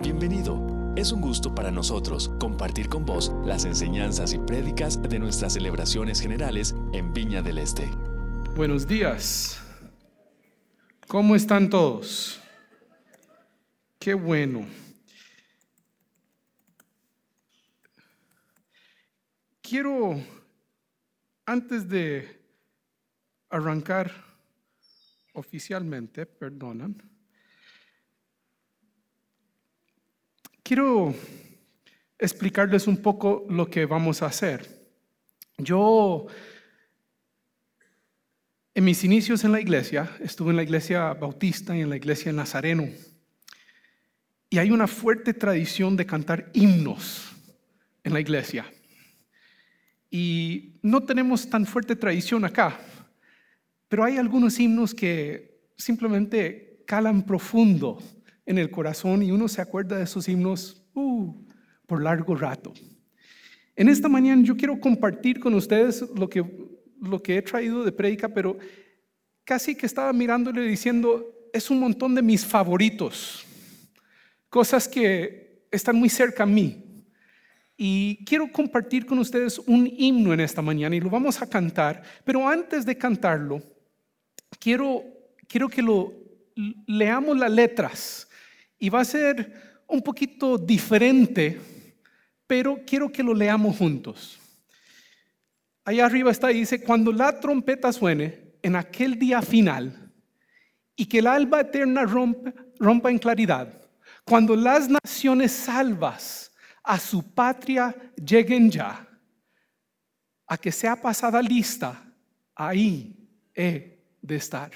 Bienvenido. Es un gusto para nosotros compartir con vos las enseñanzas y prédicas de nuestras celebraciones generales en Viña del Este. Buenos días. ¿Cómo están todos? Qué bueno. Quiero, antes de arrancar oficialmente, perdonan, quiero explicarles un poco lo que vamos a hacer. Yo, en mis inicios en la iglesia, estuve en la iglesia bautista y en la iglesia nazareno. Y hay una fuerte tradición de cantar himnos en la iglesia. Y no tenemos tan fuerte tradición acá, pero hay algunos himnos que simplemente calan profundo en el corazón y uno se acuerda de esos himnos uh, por largo rato. En esta mañana yo quiero compartir con ustedes lo que, lo que he traído de prédica, pero casi que estaba mirándole diciendo, es un montón de mis favoritos, cosas que están muy cerca a mí. Y quiero compartir con ustedes un himno en esta mañana y lo vamos a cantar, pero antes de cantarlo, quiero, quiero que lo leamos las letras y va a ser un poquito diferente, pero quiero que lo leamos juntos. Allá arriba está y dice, cuando la trompeta suene en aquel día final y que el alba eterna rompa, rompa en claridad, cuando las naciones salvas a su patria lleguen ya, a que sea pasada lista, ahí he de estar.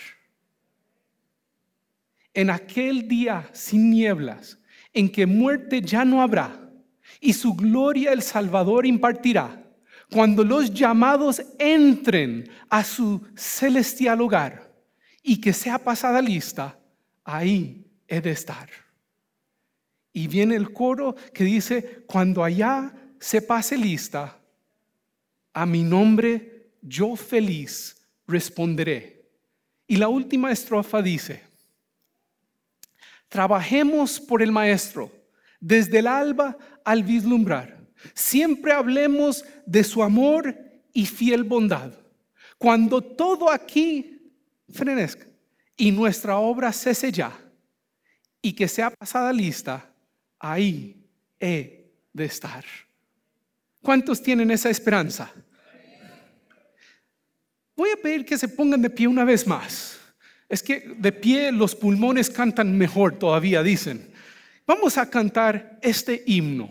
En aquel día sin nieblas, en que muerte ya no habrá, y su gloria el Salvador impartirá, cuando los llamados entren a su celestial hogar, y que sea pasada lista, ahí he de estar. Y viene el coro que dice, cuando allá se pase lista, a mi nombre yo feliz responderé. Y la última estrofa dice, trabajemos por el Maestro desde el alba al vislumbrar. Siempre hablemos de su amor y fiel bondad. Cuando todo aquí frenezca y nuestra obra cese ya y que sea pasada lista, ahí he de estar. ¿Cuántos tienen esa esperanza? Voy a pedir que se pongan de pie una vez más. Es que de pie los pulmones cantan mejor todavía, dicen. Vamos a cantar este himno.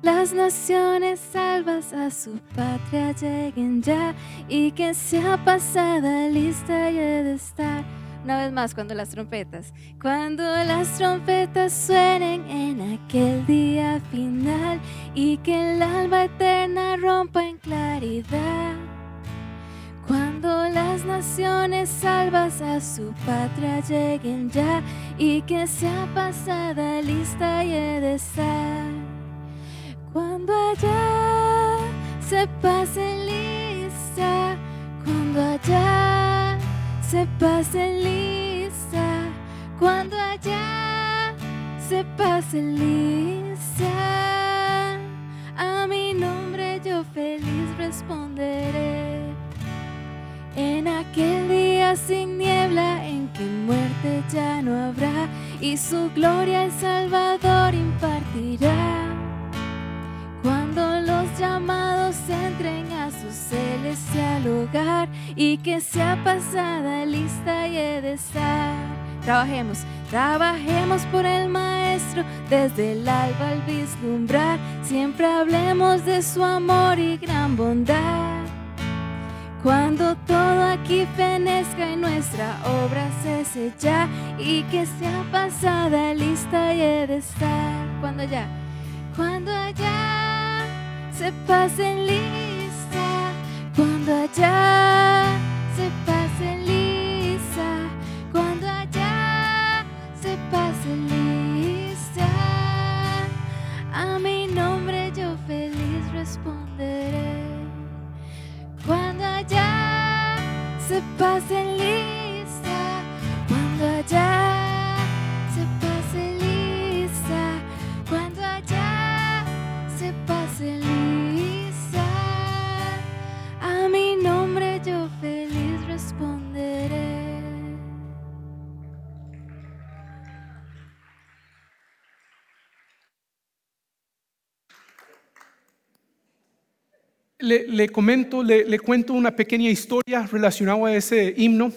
Las naciones salvas a su patria lleguen ya y que sea pasada lista y de estar. Una vez más, cuando las trompetas, cuando las trompetas suenen en aquel día final y que el alba eterna rompa en claridad. Cuando las naciones salvas a su patria lleguen ya y que sea pasada lista y he de estar. Cuando allá se pase lista, cuando allá se pase lista, cuando allá se pase lista, a mi nombre yo feliz responderé. En aquel día sin niebla en que muerte ya no habrá y su gloria el Salvador impartirá cuando los llamados entren a su celestial hogar y que sea pasada lista y he de estar. Trabajemos, trabajemos por el Maestro desde el alba al vislumbrar. Siempre hablemos de su amor y gran bondad. Cuando todo aquí fenezca y nuestra obra se sella y que sea pasada lista y he de estar. Cuando ya, cuando allá se pasen lista, cuando allá se pasen lista, cuando allá se pasen lista, a mi nombre yo feliz responderé, cuando allá se pasen lista. Le, le comento, le, le cuento una pequeña historia relacionada a ese himno.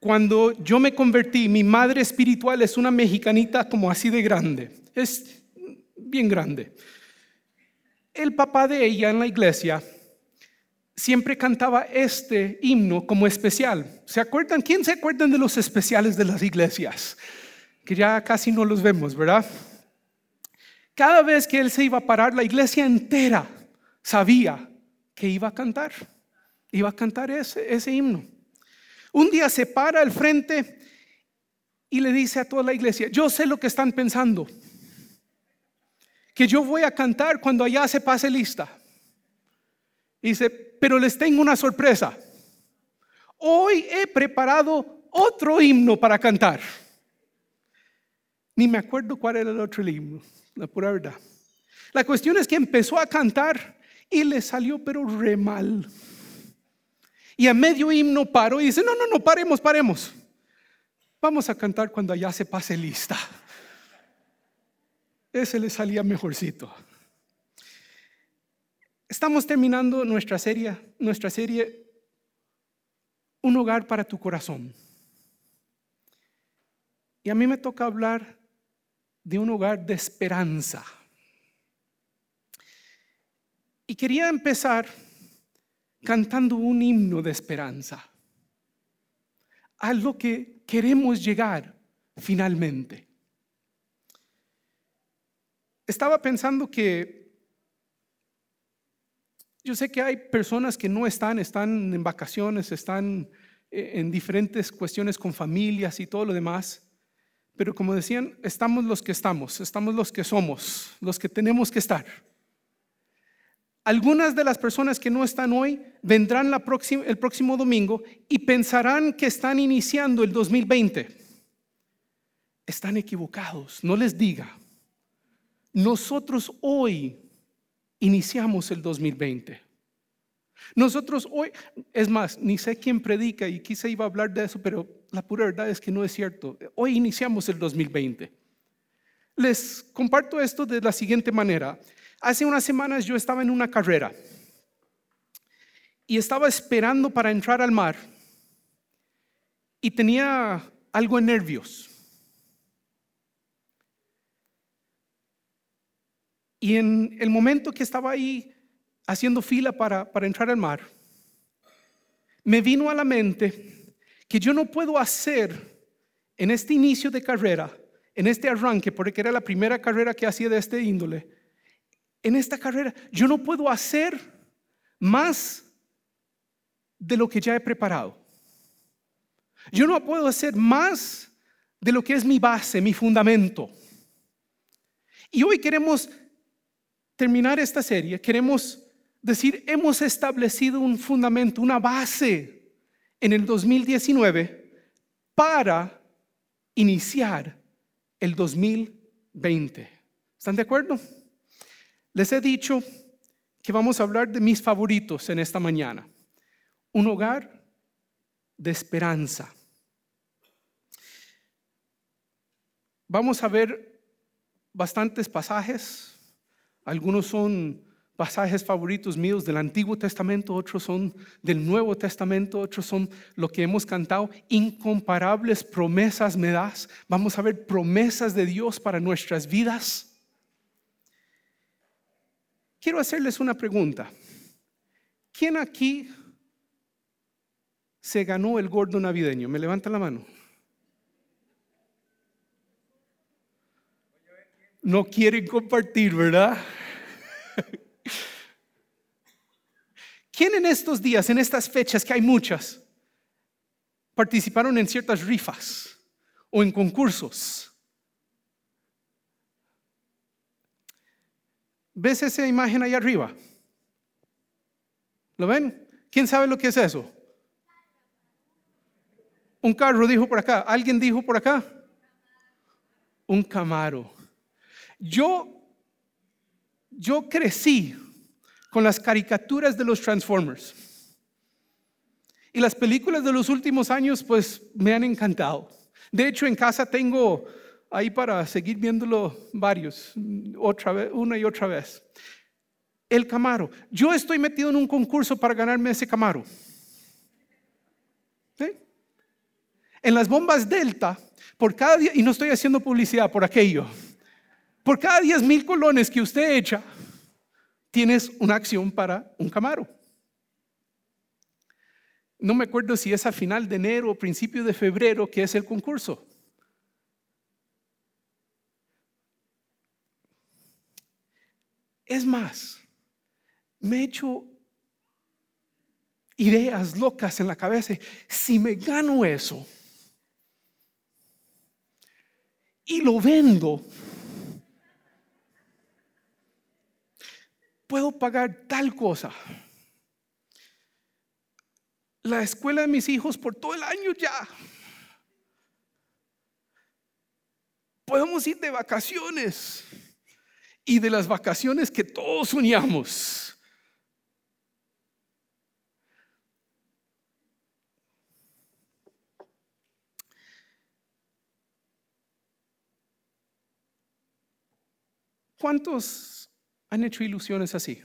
Cuando yo me convertí, mi madre espiritual es una mexicanita como así de grande, es bien grande. El papá de ella en la iglesia siempre cantaba este himno como especial. ¿Se acuerdan? ¿Quién se acuerdan de los especiales de las iglesias? Que ya casi no los vemos, ¿verdad? Cada vez que él se iba a parar, la iglesia entera sabía que iba a cantar, iba a cantar ese, ese himno. Un día se para al frente y le dice a toda la iglesia, yo sé lo que están pensando, que yo voy a cantar cuando allá se pase lista. Dice, pero les tengo una sorpresa. Hoy he preparado otro himno para cantar. Ni me acuerdo cuál era el otro himno, la pura verdad. La cuestión es que empezó a cantar y le salió pero re mal. Y a medio himno paró y dice, no, no, no, paremos, paremos. Vamos a cantar cuando allá se pase lista. Ese le salía mejorcito. Estamos terminando nuestra serie, nuestra serie Un hogar para tu corazón. Y a mí me toca hablar de un hogar de esperanza. Y quería empezar cantando un himno de esperanza a lo que queremos llegar finalmente. Estaba pensando que yo sé que hay personas que no están, están en vacaciones, están eh, en diferentes cuestiones con familias y todo lo demás, pero como decían, estamos los que estamos, estamos los que somos, los que tenemos que estar. Algunas de las personas que no están hoy vendrán el próximo domingo y pensarán que están iniciando el 2020. Están equivocados, no les diga. Nosotros hoy iniciamos el 2020. Nosotros hoy, es más, ni sé quién predica y quise iba a hablar de eso, pero la pura verdad es que no es cierto. Hoy iniciamos el 2020. Les comparto esto de la siguiente manera. Hace unas semanas yo estaba en una carrera y estaba esperando para entrar al mar y tenía algo de nervios. Y en el momento que estaba ahí haciendo fila para, para entrar al mar, me vino a la mente que yo no puedo hacer en este inicio de carrera, en este arranque, porque era la primera carrera que hacía de este índole, en esta carrera, yo no puedo hacer más de lo que ya he preparado. Yo no puedo hacer más de lo que es mi base, mi fundamento. Y hoy queremos terminar esta serie, queremos decir, hemos establecido un fundamento, una base en el 2019 para iniciar el 2020. ¿Están de acuerdo? Les he dicho que vamos a hablar de mis favoritos en esta mañana. Un hogar de esperanza. Vamos a ver bastantes pasajes. Algunos son pasajes favoritos míos del Antiguo Testamento, otros son del Nuevo Testamento, otros son lo que hemos cantado. Incomparables promesas me das. Vamos a ver promesas de Dios para nuestras vidas. Quiero hacerles una pregunta. ¿Quién aquí se ganó el gordo navideño? ¿Me levanta la mano? No quieren compartir, ¿verdad? ¿Quién en estos días, en estas fechas, que hay muchas, participaron en ciertas rifas o en concursos? ¿Ves esa imagen ahí arriba? ¿Lo ven? ¿Quién sabe lo que es eso? Un carro dijo por acá. ¿Alguien dijo por acá? Un Camaro. Yo, yo crecí con las caricaturas de los Transformers. Y las películas de los últimos años, pues me han encantado. De hecho, en casa tengo ahí para seguir viéndolo varios, otra vez, una y otra vez. El Camaro. Yo estoy metido en un concurso para ganarme ese Camaro. En las bombas Delta, por cada y no estoy haciendo publicidad por aquello, por cada 10 mil colones que usted echa, tienes una acción para un Camaro. No me acuerdo si es a final de enero o principio de febrero que es el concurso. Es más, me he hecho ideas locas en la cabeza. Si me gano eso y lo vendo, puedo pagar tal cosa. La escuela de mis hijos por todo el año ya. Podemos ir de vacaciones y de las vacaciones que todos soñamos. ¿Cuántos han hecho ilusiones así?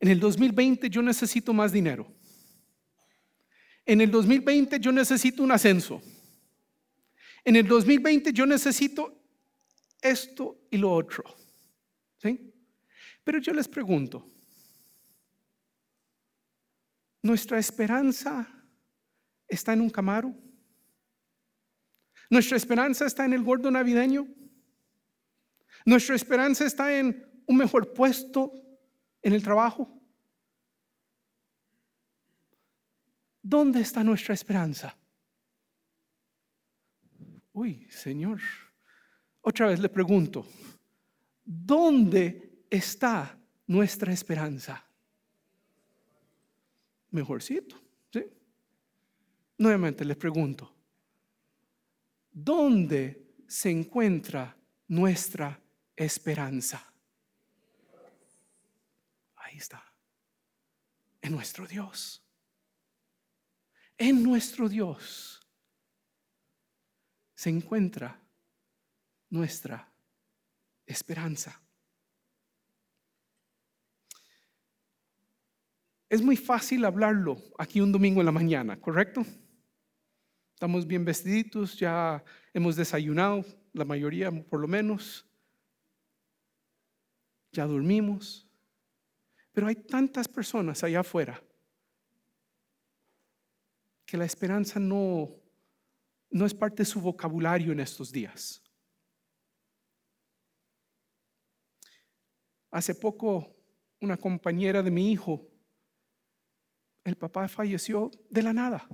En el 2020 yo necesito más dinero. En el 2020 yo necesito un ascenso. En el 2020 yo necesito esto y lo otro. ¿Sí? Pero yo les pregunto, ¿nuestra esperanza está en un camaro? ¿Nuestra esperanza está en el gordo navideño? ¿Nuestra esperanza está en un mejor puesto en el trabajo? ¿Dónde está nuestra esperanza? Uy, Señor. Otra vez le pregunto, ¿dónde está nuestra esperanza? Mejorcito, ¿sí? Nuevamente les pregunto, ¿dónde se encuentra nuestra esperanza? Ahí está, en nuestro Dios. En nuestro Dios se encuentra nuestra esperanza. Es muy fácil hablarlo aquí un domingo en la mañana, ¿correcto? Estamos bien vestiditos, ya hemos desayunado, la mayoría por lo menos. Ya dormimos. Pero hay tantas personas allá afuera que la esperanza no, no es parte de su vocabulario en estos días. Hace poco, una compañera de mi hijo, el papá falleció de la nada.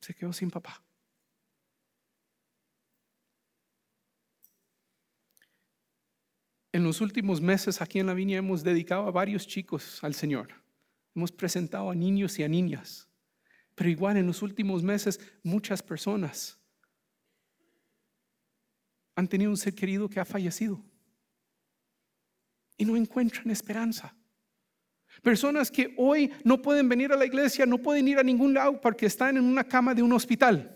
Se quedó sin papá. En los últimos meses aquí en la viña hemos dedicado a varios chicos al Señor. Hemos presentado a niños y a niñas. Pero igual en los últimos meses muchas personas han tenido un ser querido que ha fallecido y no encuentran esperanza. Personas que hoy no pueden venir a la iglesia, no pueden ir a ningún lado porque están en una cama de un hospital.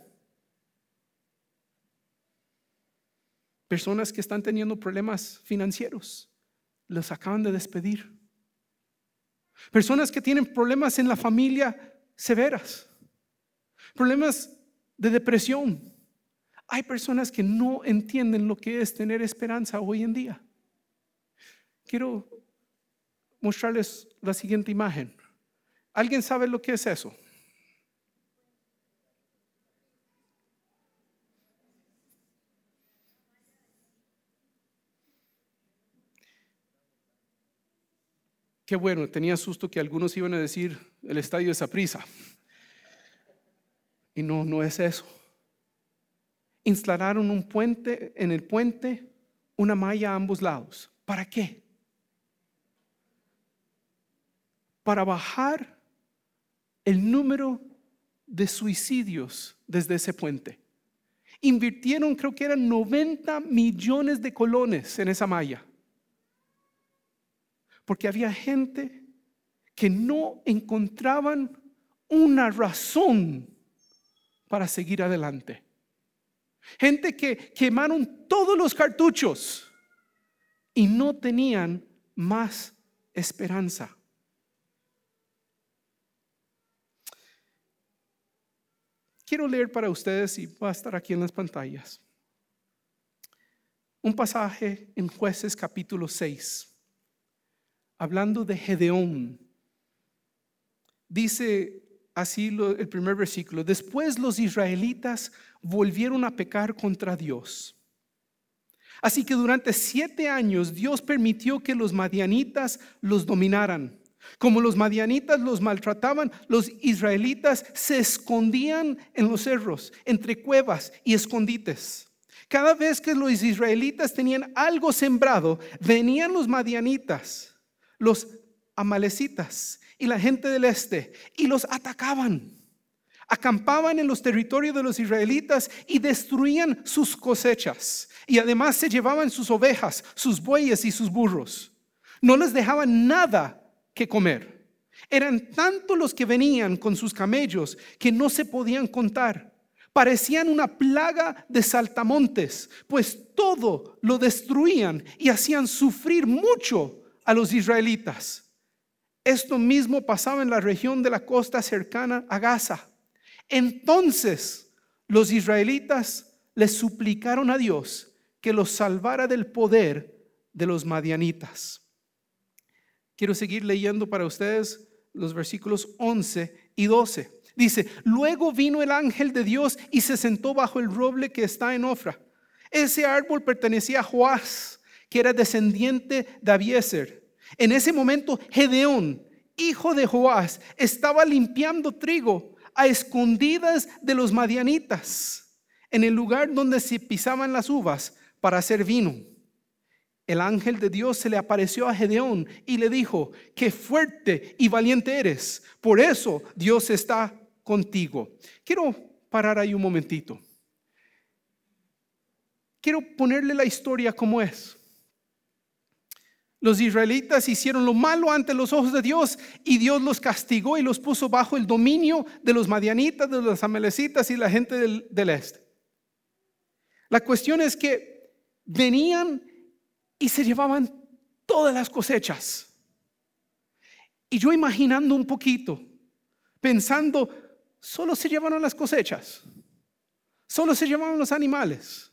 Personas que están teniendo problemas financieros, los acaban de despedir. Personas que tienen problemas en la familia severas, problemas de depresión. Hay personas que no entienden lo que es tener esperanza hoy en día. Quiero mostrarles la siguiente imagen. ¿Alguien sabe lo que es eso? Qué bueno, tenía susto que algunos iban a decir el estadio es a prisa. Y no, no es eso. Instalaron un puente, en el puente, una malla a ambos lados. ¿Para qué? Para bajar el número de suicidios desde ese puente. Invirtieron, creo que eran 90 millones de colones en esa malla. Porque había gente que no encontraban una razón para seguir adelante. Gente que quemaron todos los cartuchos y no tenían más esperanza. Quiero leer para ustedes y va a estar aquí en las pantallas. Un pasaje en jueces capítulo 6, hablando de Gedeón. Dice así el primer versículo, después los israelitas volvieron a pecar contra Dios. Así que durante siete años Dios permitió que los madianitas los dominaran. Como los madianitas los maltrataban, los israelitas se escondían en los cerros, entre cuevas y escondites. Cada vez que los israelitas tenían algo sembrado, venían los madianitas, los amalecitas y la gente del este y los atacaban. Acampaban en los territorios de los israelitas y destruían sus cosechas. Y además se llevaban sus ovejas, sus bueyes y sus burros. No les dejaban nada que comer. Eran tantos los que venían con sus camellos que no se podían contar. Parecían una plaga de saltamontes, pues todo lo destruían y hacían sufrir mucho a los israelitas. Esto mismo pasaba en la región de la costa cercana a Gaza. Entonces los israelitas les suplicaron a Dios que los salvara del poder de los madianitas. Quiero seguir leyendo para ustedes los versículos 11 y 12. Dice, luego vino el ángel de Dios y se sentó bajo el roble que está en Ofra. Ese árbol pertenecía a Joás, que era descendiente de Abieser. En ese momento, Gedeón, hijo de Joás, estaba limpiando trigo a escondidas de los madianitas, en el lugar donde se pisaban las uvas para hacer vino el ángel de Dios se le apareció a Gedeón y le dijo, qué fuerte y valiente eres, por eso Dios está contigo. Quiero parar ahí un momentito. Quiero ponerle la historia como es. Los israelitas hicieron lo malo ante los ojos de Dios y Dios los castigó y los puso bajo el dominio de los madianitas, de los amalecitas y la gente del, del este. La cuestión es que venían y se llevaban todas las cosechas. Y yo imaginando un poquito, pensando, solo se llevaron las cosechas, solo se llevaban los animales,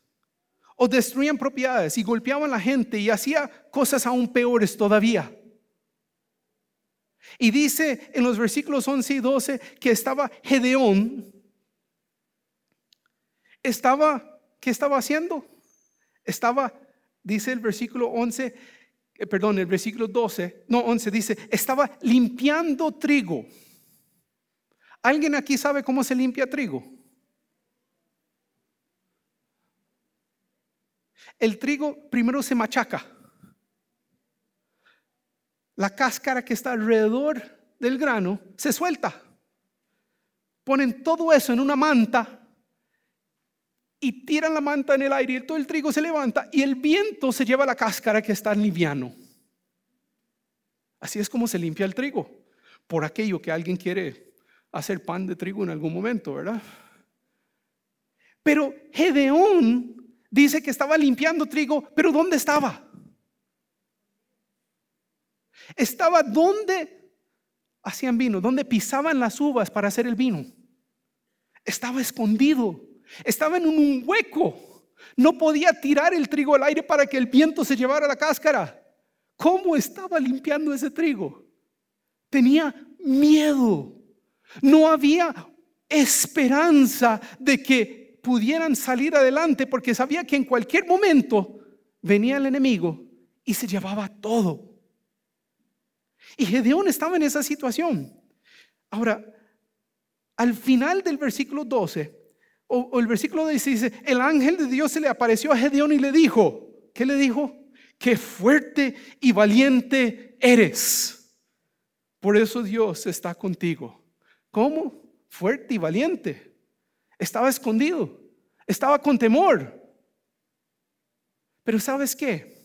o destruían propiedades y golpeaban a la gente y hacía cosas aún peores todavía. Y dice en los versículos 11 y 12 que estaba Gedeón, estaba, ¿qué estaba haciendo? Estaba dice el versículo 11, eh, perdón, el versículo 12, no 11, dice, estaba limpiando trigo. ¿Alguien aquí sabe cómo se limpia trigo? El trigo primero se machaca. La cáscara que está alrededor del grano se suelta. Ponen todo eso en una manta y tiran la manta en el aire y todo el trigo se levanta y el viento se lleva la cáscara que está liviano. Así es como se limpia el trigo, por aquello que alguien quiere hacer pan de trigo en algún momento, ¿verdad? Pero Gedeón dice que estaba limpiando trigo, pero ¿dónde estaba? Estaba donde hacían vino, donde pisaban las uvas para hacer el vino. Estaba escondido. Estaba en un hueco. No podía tirar el trigo al aire para que el viento se llevara la cáscara. ¿Cómo estaba limpiando ese trigo? Tenía miedo. No había esperanza de que pudieran salir adelante porque sabía que en cualquier momento venía el enemigo y se llevaba todo. Y Gedeón estaba en esa situación. Ahora, al final del versículo 12, o, el versículo dice, el ángel de Dios se le apareció a Gedeón y le dijo, ¿qué le dijo? Qué fuerte y valiente eres. Por eso Dios está contigo. ¿Cómo? fuerte y valiente. Estaba escondido, estaba con temor. Pero ¿sabes qué?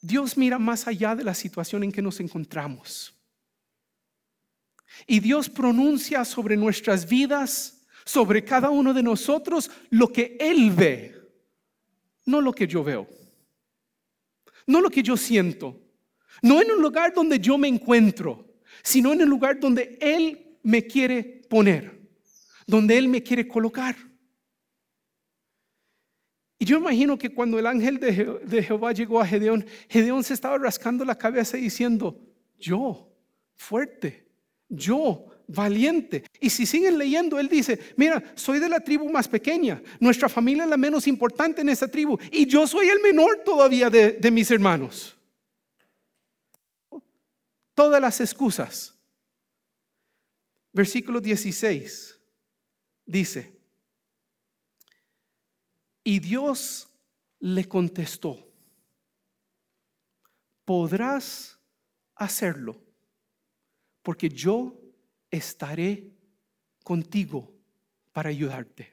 Dios mira más allá de la situación en que nos encontramos. Y Dios pronuncia sobre nuestras vidas, sobre cada uno de nosotros, lo que Él ve, no lo que yo veo, no lo que yo siento, no en un lugar donde yo me encuentro, sino en el lugar donde Él me quiere poner, donde Él me quiere colocar. Y yo imagino que cuando el ángel de, Jehová llegó a Gedeón, Gedeón se estaba rascando la cabeza diciendo, yo, fuerte, yo, valiente. Y si siguen leyendo, él dice, mira, soy de la tribu más pequeña, nuestra familia es la menos importante en esa tribu, y yo soy el menor todavía de, de mis hermanos. Todas las excusas. Versículo 16 dice, y Dios le contestó, podrás hacerlo, porque yo estaré contigo para ayudarte.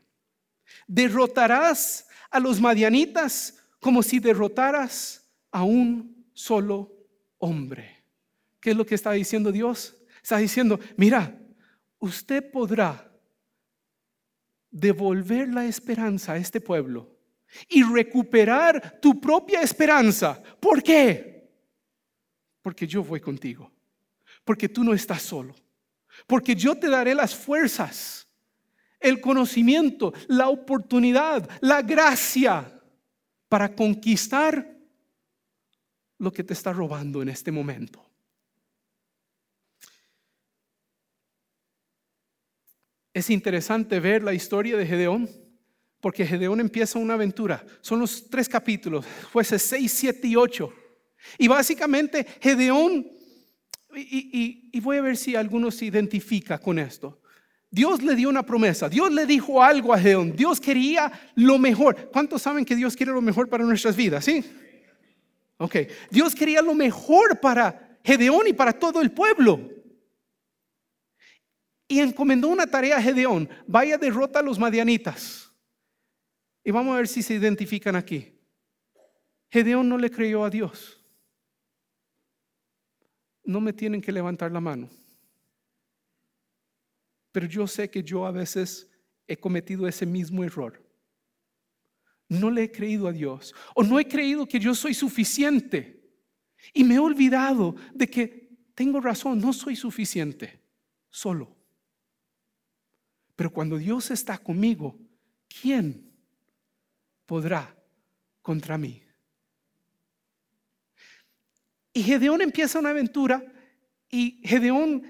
Derrotarás a los madianitas como si derrotaras a un solo hombre. ¿Qué es lo que está diciendo Dios? Está diciendo, mira, usted podrá devolver la esperanza a este pueblo y recuperar tu propia esperanza. ¿Por qué? Porque yo voy contigo. Porque tú no estás solo. Porque yo te daré las fuerzas, el conocimiento, la oportunidad, la gracia para conquistar lo que te está robando en este momento. Es interesante ver la historia de Gedeón, porque Gedeón empieza una aventura. Son los tres capítulos, jueces 6, 7 y 8. Y básicamente Gedeón, y, voy a ver si alguno se identifica con esto. Dios le dio una promesa, Dios le dijo algo a Gedeón, Dios quería lo mejor. ¿Cuántos saben que Dios quiere lo mejor para nuestras vidas? ¿Sí? Ok, Dios quería lo mejor para Gedeón y para todo el pueblo y encomendó una tarea a Gedeón, vaya derrota a los madianitas. Y vamos a ver si se identifican aquí. Gedeón no le creyó a Dios. No me tienen que levantar la mano. Pero yo sé que yo a veces he cometido ese mismo error. No le he creído a Dios o no he creído que yo soy suficiente. Y me he olvidado de que tengo razón, no soy suficiente solo. Pero cuando Dios está conmigo, ¿quién podrá contra mí? Y Gedeón empieza una aventura y Gedeón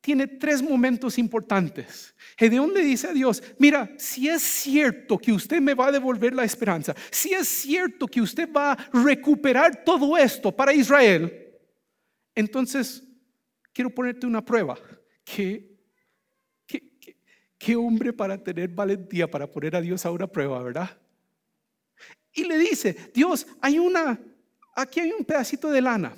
tiene tres momentos importantes. Gedeón le dice a Dios, mira, si es cierto que usted me va a devolver la esperanza, si es cierto que usted va a recuperar todo esto para Israel, entonces quiero ponerte una prueba, que Qué hombre para tener valentía para poner a Dios a una prueba, ¿verdad? Y le dice, Dios, hay una, aquí hay un pedacito de lana.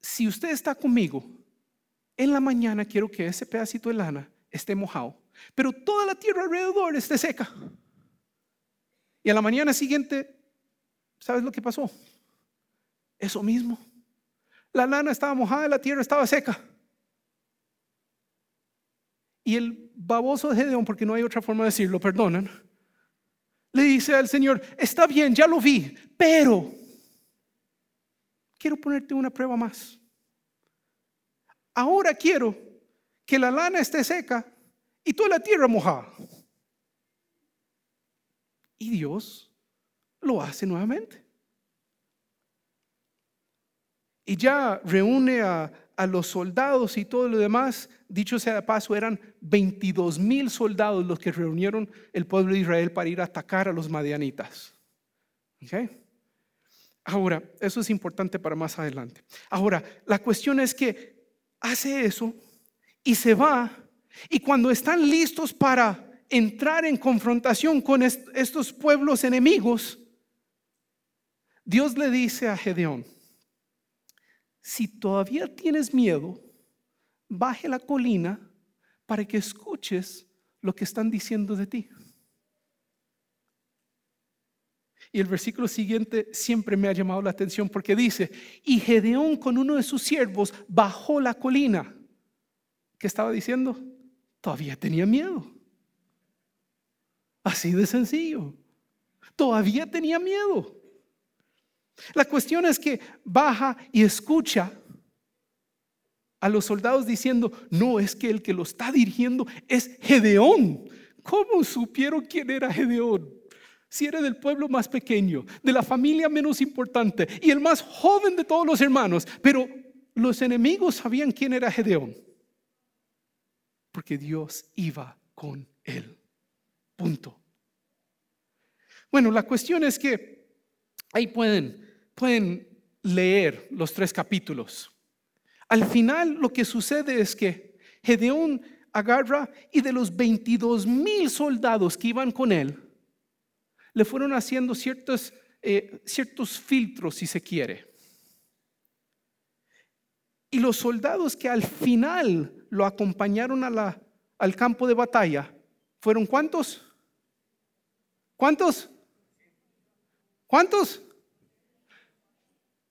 Si usted está conmigo, en la mañana quiero que ese pedacito de lana esté mojado, pero toda la tierra alrededor esté seca. Y a la mañana siguiente, ¿sabes lo que pasó? Eso mismo. La lana estaba mojada la tierra estaba seca. Y el baboso de Gedeón, porque no hay otra forma de decirlo, perdonan, le dice al Señor, está bien, ya lo vi, pero quiero ponerte una prueba más. Ahora quiero que la lana esté seca y toda la tierra mojada. Y Dios lo hace nuevamente. Y ya reúne a, a los soldados y todo lo demás, dicho sea de paso, eran 22 mil soldados los que reunieron el pueblo de Israel para ir a atacar a los madianitas. Ahora, eso es importante para más adelante. Ahora, la cuestión es que hace eso y se va, y cuando están listos para entrar en confrontación con estos pueblos enemigos, Dios le dice a Gedeón, si todavía tienes miedo, baje la colina para que escuches lo que están diciendo de ti. Y el versículo siguiente siempre me ha llamado la atención porque dice, y Gedeón con uno de sus siervos bajó la colina. ¿Qué estaba diciendo? Todavía tenía miedo. Así de sencillo. Todavía tenía miedo. La cuestión es que baja y escucha a los soldados diciendo, no, es que el que lo está dirigiendo es Gedeón. ¿Cómo supieron quién era Gedeón? Si era del pueblo más pequeño, de la familia menos importante y el más joven de todos los hermanos, pero los enemigos sabían quién era Gedeón, porque Dios iba con él. Punto. Bueno, la cuestión es que ahí pueden, pueden leer los tres capítulos. Al final lo que sucede es que Gedeón agarra y de los 22 mil soldados que iban con él, le fueron haciendo ciertos, eh, ciertos filtros, si se quiere. Y los soldados que al final lo acompañaron al campo de batalla, ¿fueron cuántos? ¿Cuántos? ¿Cuántos?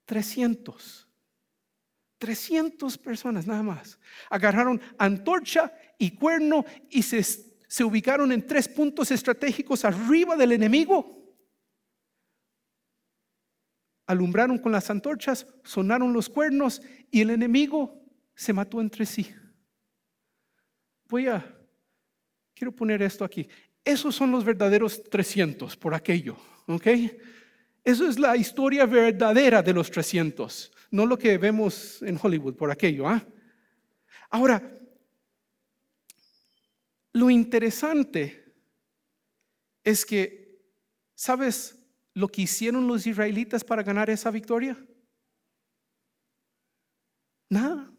300. 300 personas nada más. Agarraron antorcha y cuerno y se, se ubicaron en tres puntos estratégicos arriba del enemigo. Alumbraron con las antorchas, sonaron los cuernos y el enemigo se mató entre sí. Voy a, quiero poner esto aquí. Esos son los verdaderos 300 por aquello, ¿ok? Eso es la historia verdadera de los 300 no lo que vemos en Hollywood por aquello. ¿ah? Ahora, lo interesante es que, ¿sabes lo que hicieron los israelitas para ganar esa victoria? Nada.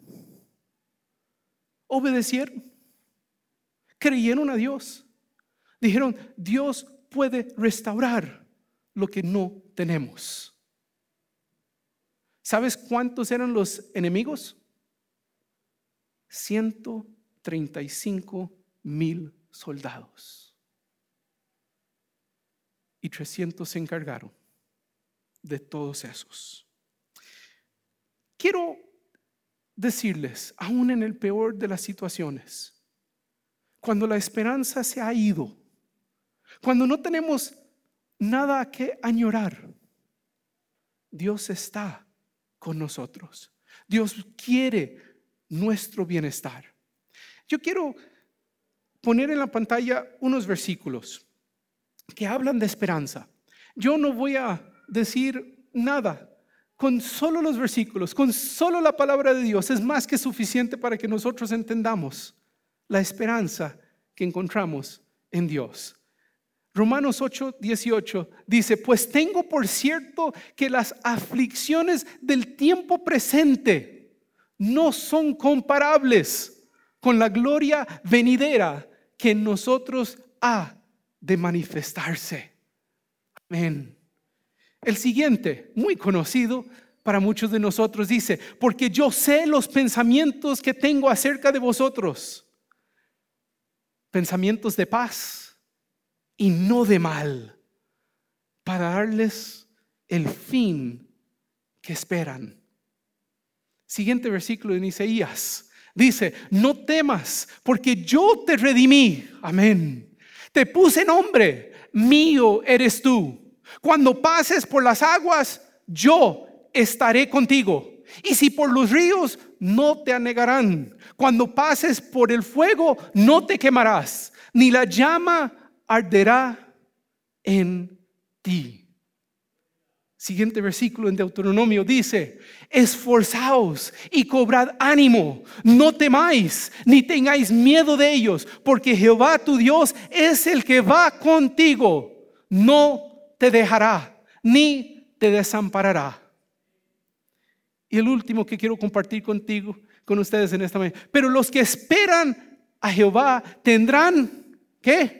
Obedecieron. Creyeron a Dios. Dijeron, Dios puede restaurar lo que no tenemos. ¿Sabes cuántos eran los enemigos? 135 mil soldados. Y 300 se encargaron de todos esos. Quiero decirles, aún en el peor de las situaciones, cuando la esperanza se ha ido, cuando no tenemos nada que añorar, Dios está con nosotros. Dios quiere nuestro bienestar. Yo quiero poner en la pantalla unos versículos que hablan de esperanza. Yo no voy a decir nada. Con solo los versículos, con solo la palabra de Dios es más que suficiente para que nosotros entendamos la esperanza que encontramos en Dios. Romanos 8, 18 dice, pues tengo por cierto que las aflicciones del tiempo presente no son comparables con la gloria venidera que en nosotros ha de manifestarse. Amén. El siguiente, muy conocido para muchos de nosotros, dice, porque yo sé los pensamientos que tengo acerca de vosotros, pensamientos de paz y no de mal, para darles el fin que esperan. Siguiente versículo en Isaías. Dice, no temas, porque yo te redimí. Amén. Te puse nombre, mío eres tú. Cuando pases por las aguas, yo estaré contigo. Y si por los ríos, no te anegarán. Cuando pases por el fuego, no te quemarás, ni la llama arderá en ti. Siguiente versículo en Deuteronomio dice, esforzaos y cobrad ánimo, no temáis ni tengáis miedo de ellos, porque Jehová tu Dios es el que va contigo, no te dejará ni te desamparará. Y el último que quiero compartir contigo, con ustedes en esta mañana, pero los que esperan a Jehová tendrán, ¿qué?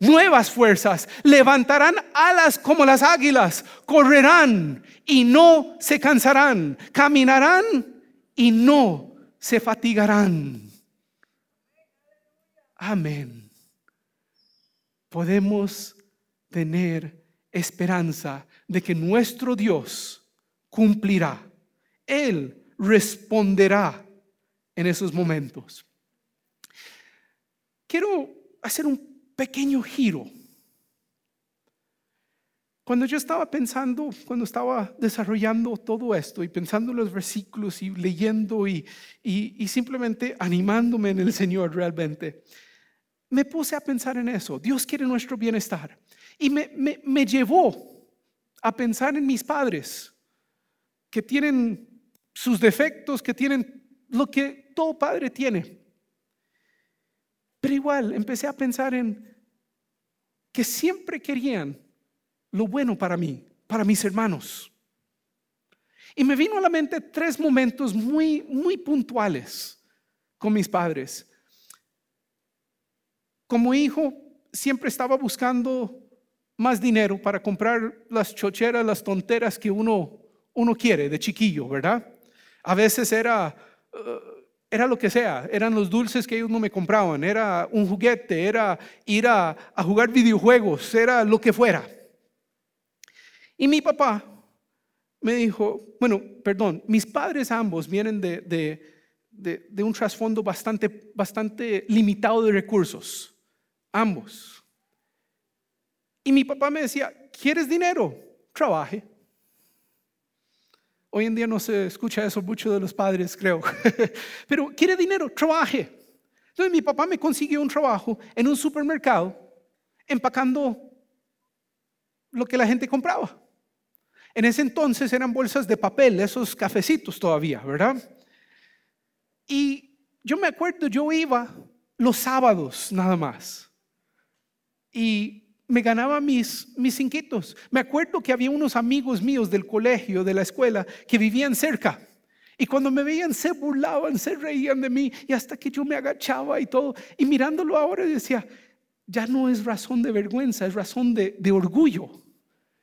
Nuevas fuerzas, levantarán alas como las águilas, correrán y no se cansarán, caminarán y no se fatigarán. Amén. Podemos tener esperanza de que nuestro Dios cumplirá. Él responderá en esos momentos. Quiero hacer un pequeño giro. Cuando yo estaba pensando, cuando estaba desarrollando todo esto y pensando los versículos y leyendo y, y, simplemente animándome en el Señor realmente, me puse a pensar en eso. Dios quiere nuestro bienestar. Y me, me, me llevó a pensar en mis padres, que tienen sus defectos, que tienen lo que todo padre tiene. Pero igual empecé a pensar en que siempre querían lo bueno para mí, para mis hermanos. Y me vino a la mente tres momentos muy, muy puntuales con mis padres. Como hijo, siempre estaba buscando más dinero para comprar las chocheras, las tonteras que uno, uno quiere de chiquillo, ¿verdad? A veces era... Uh, era lo que sea, eran los dulces que ellos no me compraban, era un juguete, era ir a, jugar videojuegos, era lo que fuera. Y mi papá me dijo, bueno, perdón, mis padres ambos vienen de, de, un trasfondo bastante, bastante limitado de recursos, ambos. Y mi papá me decía, ¿quieres dinero? Trabaje. Hoy en día no se escucha eso mucho de los padres, creo. Pero quiere dinero, trabaje. Entonces mi papá me consiguió un trabajo en un supermercado empacando lo que la gente compraba. En ese entonces eran bolsas de papel, esos cafecitos todavía, ¿verdad? Y yo me acuerdo, yo iba los sábados nada más. Y me ganaba mis, mis inquitos. Me acuerdo que había unos amigos míos del colegio, de la escuela, que vivían cerca. Y cuando me veían se burlaban, se reían de mí y hasta que yo me agachaba y todo. Y mirándolo ahora decía, ya no es razón de vergüenza, es razón de orgullo.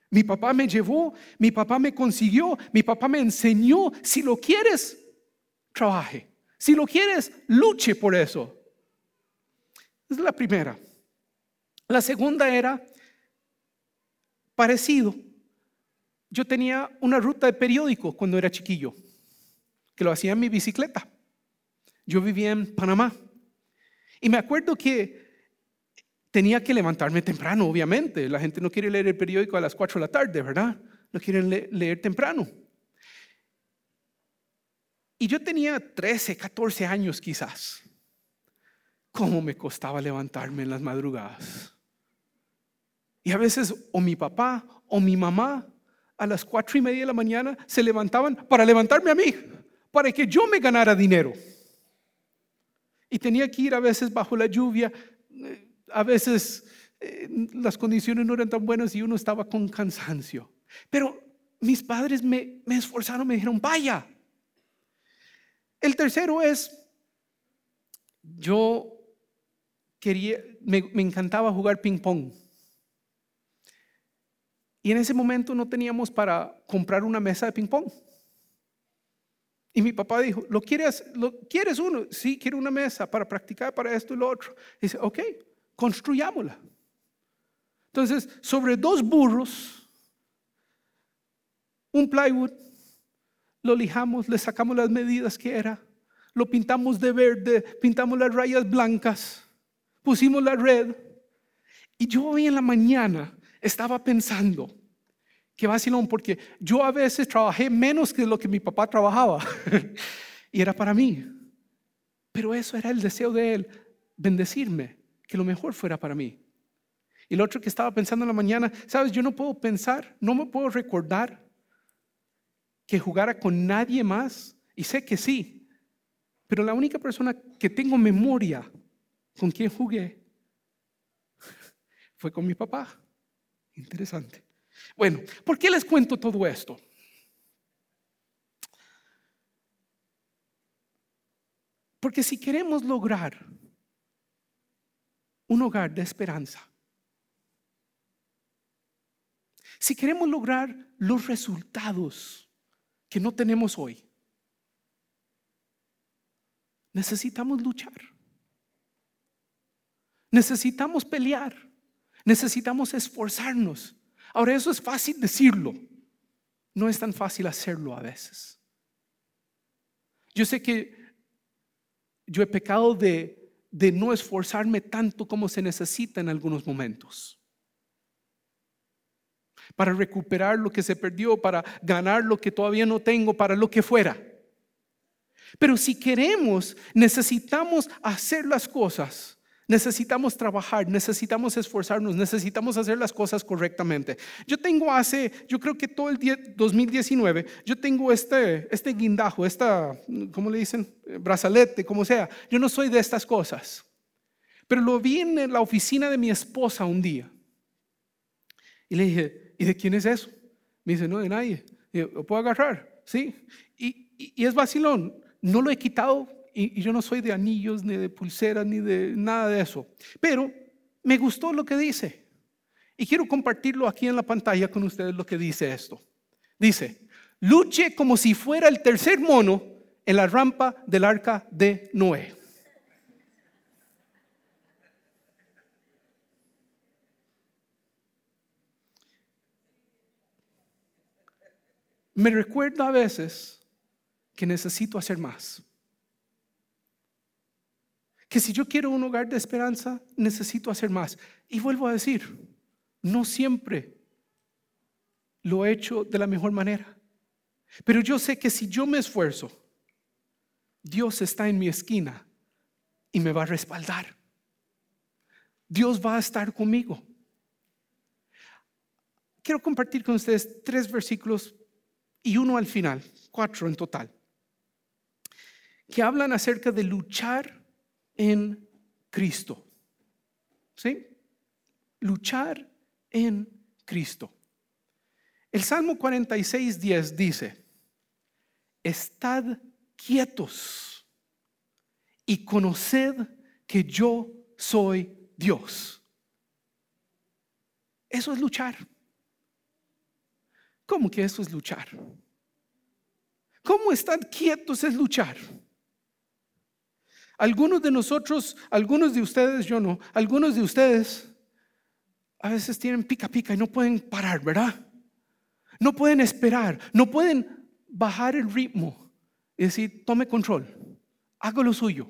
Mi papá me llevó, mi papá me consiguió, mi papá me enseñó, si lo quieres, trabaje. Si lo quieres, luche por eso. Es la primera. La segunda era parecido. Yo tenía una ruta de periódico cuando era chiquillo, que lo hacía en mi bicicleta. Yo vivía en Panamá. Y me acuerdo que tenía que levantarme temprano, obviamente. La gente no quiere leer el periódico a las 4 de la tarde, ¿verdad? Lo quieren leer temprano. Y yo tenía 13, 14 años quizás. ¿Cómo me costaba levantarme en las madrugadas? Y a veces o mi papá o mi mamá a las cuatro y media de la mañana se levantaban para levantarme a mí, para que yo me ganara dinero. Y tenía que ir a veces bajo la lluvia, eh, a veces eh, las condiciones no eran tan buenas y uno estaba con cansancio. Pero mis padres me, esforzaron, me dijeron, vaya. El tercero es, yo quería, me, me encantaba jugar ping pong. Y en ese momento no teníamos para comprar una mesa de ping-pong. Y mi papá dijo, ¿lo quieres, ¿lo quieres uno? Sí, quiero una mesa para practicar para esto y lo otro. dice, ok, construyámosla. Entonces, sobre dos burros, un plywood, lo lijamos, le sacamos las medidas que era, lo pintamos de verde, pintamos las rayas blancas, pusimos la red. Y yo hoy en la mañana estaba pensando, que vacilón, porque yo a veces trabajé menos que lo que mi papá trabajaba. y era para mí. Pero eso era el deseo de él, bendecirme, que lo mejor fuera para mí. Y lo otro que estaba pensando en la mañana, sabes, yo no puedo pensar, no me puedo recordar que jugara con nadie más. Y sé que sí, pero la única persona que tengo memoria con quien jugué fue con mi papá. Interesante. Bueno, ¿por qué les cuento todo esto? Porque si queremos lograr un hogar de esperanza, Si queremos lograr los resultados que no tenemos hoy, necesitamos luchar. Necesitamos pelear. Necesitamos esforzarnos. Ahora, eso es fácil decirlo. No es tan fácil hacerlo a veces. Yo sé que yo he pecado de, de no esforzarme tanto como se necesita en algunos momentos para recuperar lo que se perdió, para ganar lo que todavía no tengo, para lo que fuera. Pero si queremos, necesitamos hacer las cosas Necesitamos trabajar, necesitamos esforzarnos, necesitamos hacer las cosas correctamente. Yo tengo hace, yo creo que todo el 2019, yo tengo este, este guindajo, esta, ¿cómo le dicen? Brazalete, como sea. Yo no soy de estas cosas. Pero lo vi en la oficina de mi esposa un día. Y le dije, ¿y de quién es eso? Me dice, no, de nadie. ¿Lo puedo agarrar? Sí. Y, y es vacilón. No lo he quitado y, yo no soy de anillos, ni de pulseras, ni de nada de eso. Pero me gustó lo que dice. Y quiero compartirlo aquí en la pantalla con ustedes lo que dice esto. Dice, luche como si fuera el tercer mono en la rampa del arca de Noé. Me recuerda a veces que necesito hacer más que si yo quiero un hogar de esperanza, necesito hacer más. Y vuelvo a decir, no siempre lo he hecho de la mejor manera. Pero yo sé que si yo me esfuerzo, Dios está en mi esquina y me va a respaldar. Dios va a estar conmigo. Quiero compartir con ustedes tres versículos y uno al final, cuatro en total, que hablan acerca de luchar en Cristo. ¿Sí? Luchar en Cristo. El Salmo 46, 10 dice, estad quietos y conoced que yo soy Dios. Eso es luchar. ¿Cómo que eso es luchar? ¿Cómo estar quietos es luchar? Algunos de nosotros, algunos de ustedes, yo no, algunos de ustedes a veces tienen pica pica y no pueden parar, ¿verdad? No pueden esperar, no pueden bajar el ritmo y decir, tome control, haga lo suyo.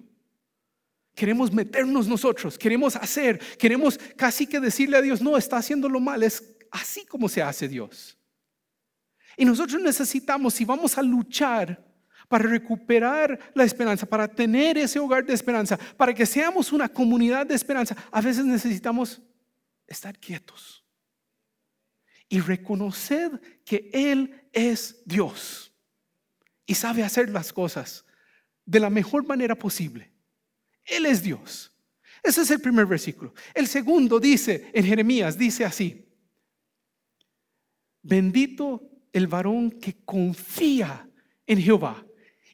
Queremos meternos nosotros, queremos hacer, queremos casi que decirle a Dios, no, está haciéndolo mal, es así como se hace Dios. Y nosotros necesitamos, si vamos a luchar, para recuperar la esperanza, para tener ese hogar de esperanza, para que seamos una comunidad de esperanza, a veces necesitamos estar quietos y reconocer que Él es Dios y sabe hacer las cosas de la mejor manera posible. Él es Dios. Ese es el primer versículo. El segundo dice en Jeremías, dice así, bendito el varón que confía en Jehová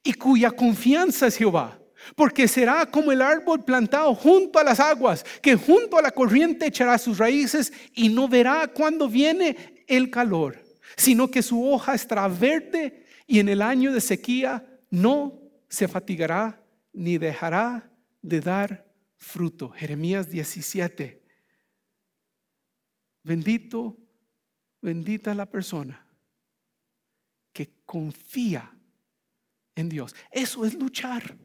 y cuya confianza es Jehová. Porque será como el árbol plantado junto a las aguas, que junto a la corriente echará sus raíces y no verá cuando viene el calor, sino que su hoja estará verde y en el año de sequía no se fatigará ni dejará de dar fruto. Jeremías 17. Bendito, bendita la persona que confía en Dios. Eso es luchar.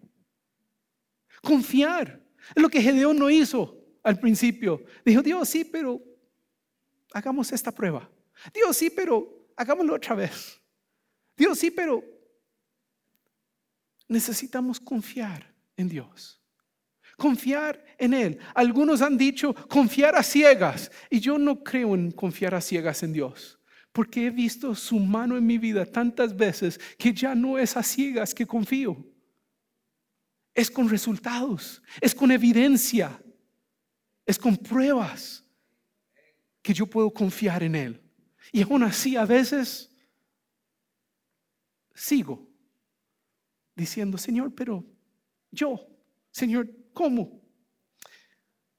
Confiar. Es lo que Gedeón no hizo al principio. Dijo, Dios sí, pero hagamos esta prueba. Dios sí, pero hagámoslo otra vez. Dios sí, pero necesitamos confiar en Dios. Confiar en Él. Algunos han dicho confiar a ciegas. Y yo no creo en confiar a ciegas en Dios porque he visto su mano en mi vida tantas veces que ya no es a ciegas que confío. Es con resultados, es con evidencia, es con pruebas que yo puedo confiar en Él. Y aún así a veces sigo diciendo, Señor, pero yo, Señor, ¿cómo?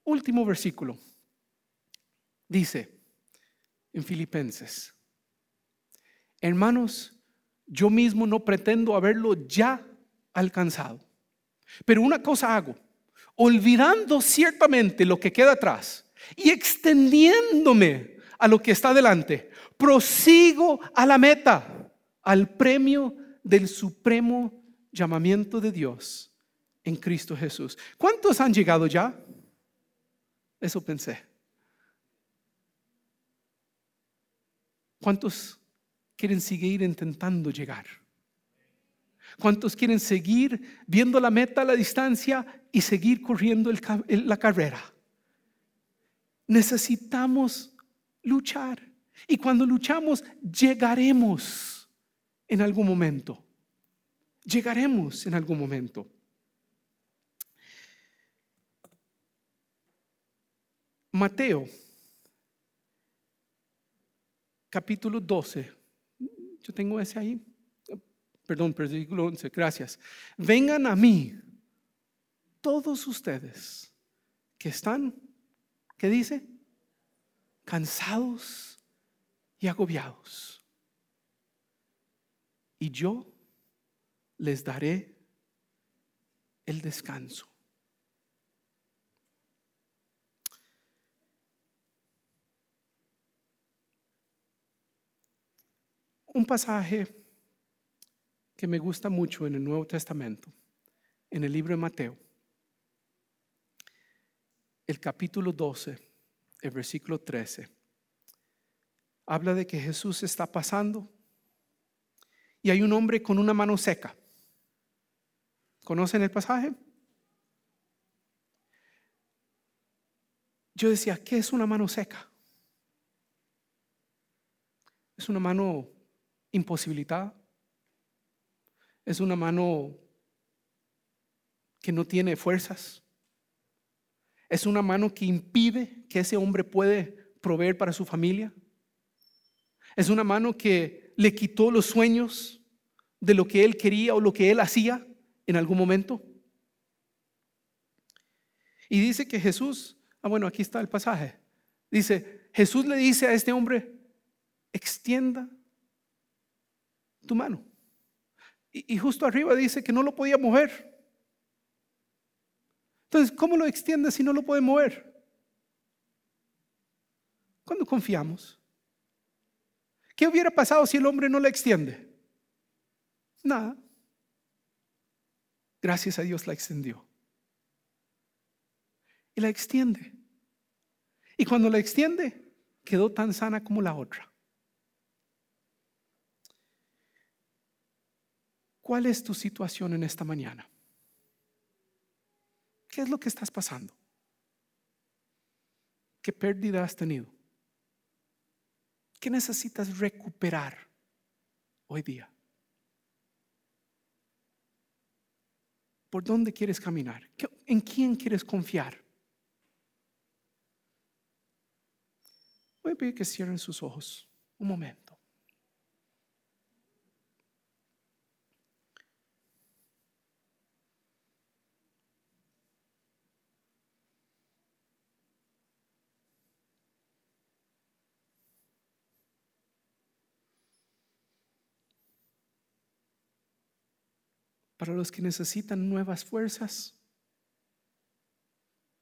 Último versículo. Dice, en Filipenses. Hermanos, yo mismo no pretendo haberlo ya alcanzado, pero una cosa hago, olvidando ciertamente lo que queda atrás y extendiéndome a lo que está delante, prosigo a la meta, al premio del supremo llamamiento de Dios en Cristo Jesús. ¿Cuántos han llegado ya? Eso pensé. ¿Cuántos quieren seguir intentando llegar? ¿Cuántos quieren seguir viendo la meta a la distancia y seguir corriendo la carrera? Necesitamos luchar. Y cuando luchamos, llegaremos en algún momento. Llegaremos en algún momento. Mateo, capítulo 12. Yo tengo ese ahí. Perdón, versículo 11. Gracias. Vengan a mí todos ustedes que están, ¿qué dice? Cansados y agobiados. Y yo les daré el descanso. Un pasaje que me gusta mucho en el Nuevo Testamento, en el libro de Mateo, el capítulo 12, el versículo 13. Habla de que Jesús está pasando y hay un hombre con una mano seca. ¿Conocen el pasaje? Yo decía, ¿qué es una mano seca? Es una mano imposibilitada. Es una mano que no tiene fuerzas. Es una mano que impide que ese hombre puede proveer para su familia. Es una mano que le quitó los sueños de lo que él quería o lo que él hacía en algún momento. Y dice que Jesús, ah bueno, aquí está el pasaje. Dice, Jesús le dice a este hombre, extienda tu mano. Y, justo arriba dice que no lo podía mover. Entonces, ¿cómo lo extiende si no lo puede mover? Cuando confiamos. ¿Qué hubiera pasado si el hombre no la extiende? Nada. Gracias a Dios la extendió. Y la extiende. Y cuando la extiende, quedó tan sana como la otra. ¿Cuál es tu situación en esta mañana? ¿Qué es lo que estás pasando? ¿Qué pérdida has tenido? ¿Qué necesitas recuperar hoy día? ¿Por dónde quieres caminar? ¿En quién quieres confiar? Voy a pedir que cierren sus ojos un momento. Para los que necesitan nuevas fuerzas,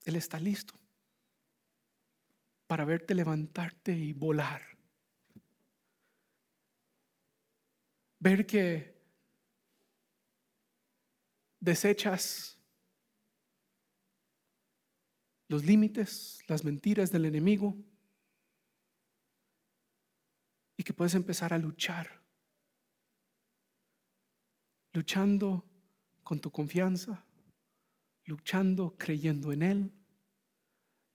Él está listo para verte levantarte y volar. Ver que desechas los límites, las mentiras del enemigo y que puedes empezar a luchar luchando con tu confianza, luchando creyendo en Él,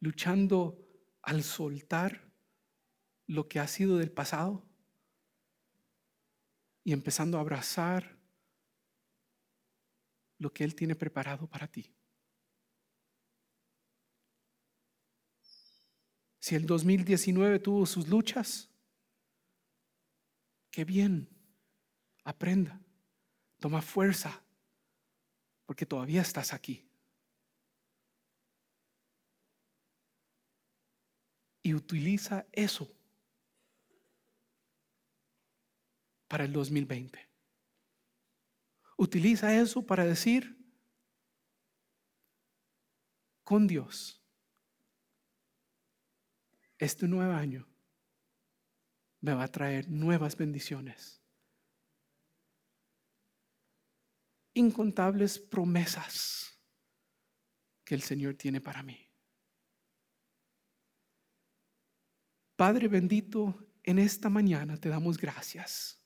luchando al soltar lo que ha sido del pasado y empezando a abrazar lo que Él tiene preparado para ti. Si el 2019 tuvo sus luchas, qué bien, aprenda. Toma fuerza, porque todavía estás aquí. Y utiliza eso para el 2020. Utiliza eso para decir, con Dios, este nuevo año me va a traer nuevas bendiciones. Incontables promesas que el Señor tiene para mí. Padre bendito, en esta mañana te damos gracias.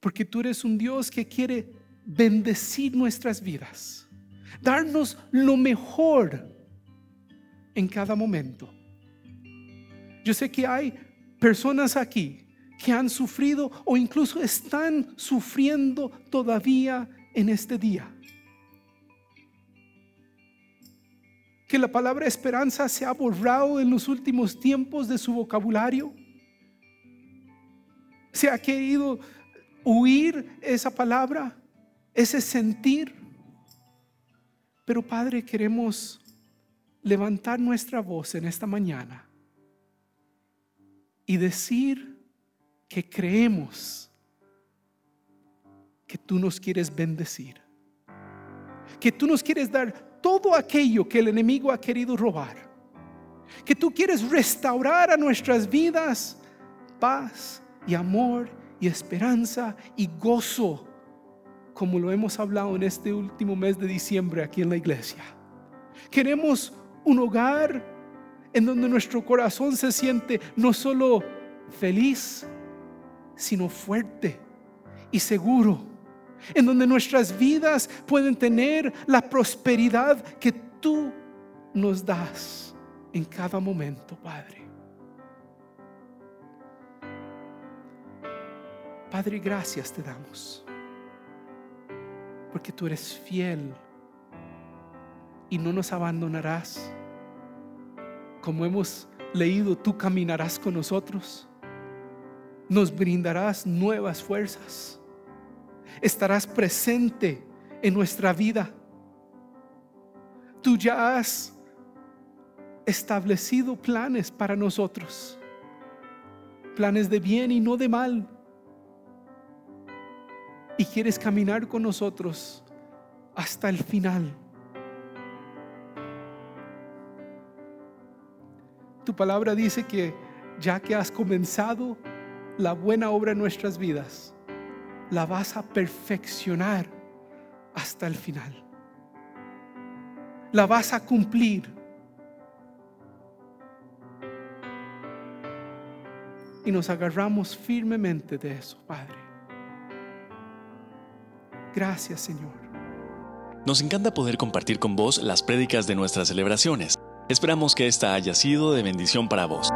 Porque tú eres un Dios que quiere bendecir nuestras vidas, darnos lo mejor en cada momento. Yo sé que hay personas aquí que han sufrido o incluso están sufriendo todavía en este día. Que la palabra esperanza se ha borrado en los últimos tiempos de su vocabulario. Se ha querido huir esa palabra, ese sentir. Pero Padre, queremos levantar nuestra voz en esta mañana y decir que creemos que tú nos quieres bendecir, que tú nos quieres dar todo aquello que el enemigo ha querido robar, que tú quieres restaurar a nuestras vidas paz y amor y esperanza y gozo, como lo hemos hablado en este último mes de diciembre aquí en la iglesia. Queremos un hogar en donde nuestro corazón se siente no solo feliz, sino fuerte y seguro, en donde nuestras vidas pueden tener la prosperidad que tú nos das en cada momento, Padre. Padre, gracias te damos, porque tú eres fiel y no nos abandonarás como hemos leído, tú caminarás con nosotros, nos brindarás nuevas fuerzas, estarás presente en nuestra vida. Tú ya has establecido planes para nosotros, planes de bien y no de mal. Y quieres caminar con nosotros hasta el final. Tu palabra dice que ya que has comenzado la buena obra en nuestras vidas, la vas a perfeccionar hasta el final. La vas a cumplir. Y nos agarramos firmemente de eso, Padre. Gracias, Señor. Nos encanta poder compartir con vos las prédicas de nuestras celebraciones. Esperamos que esta haya sido de bendición para vos.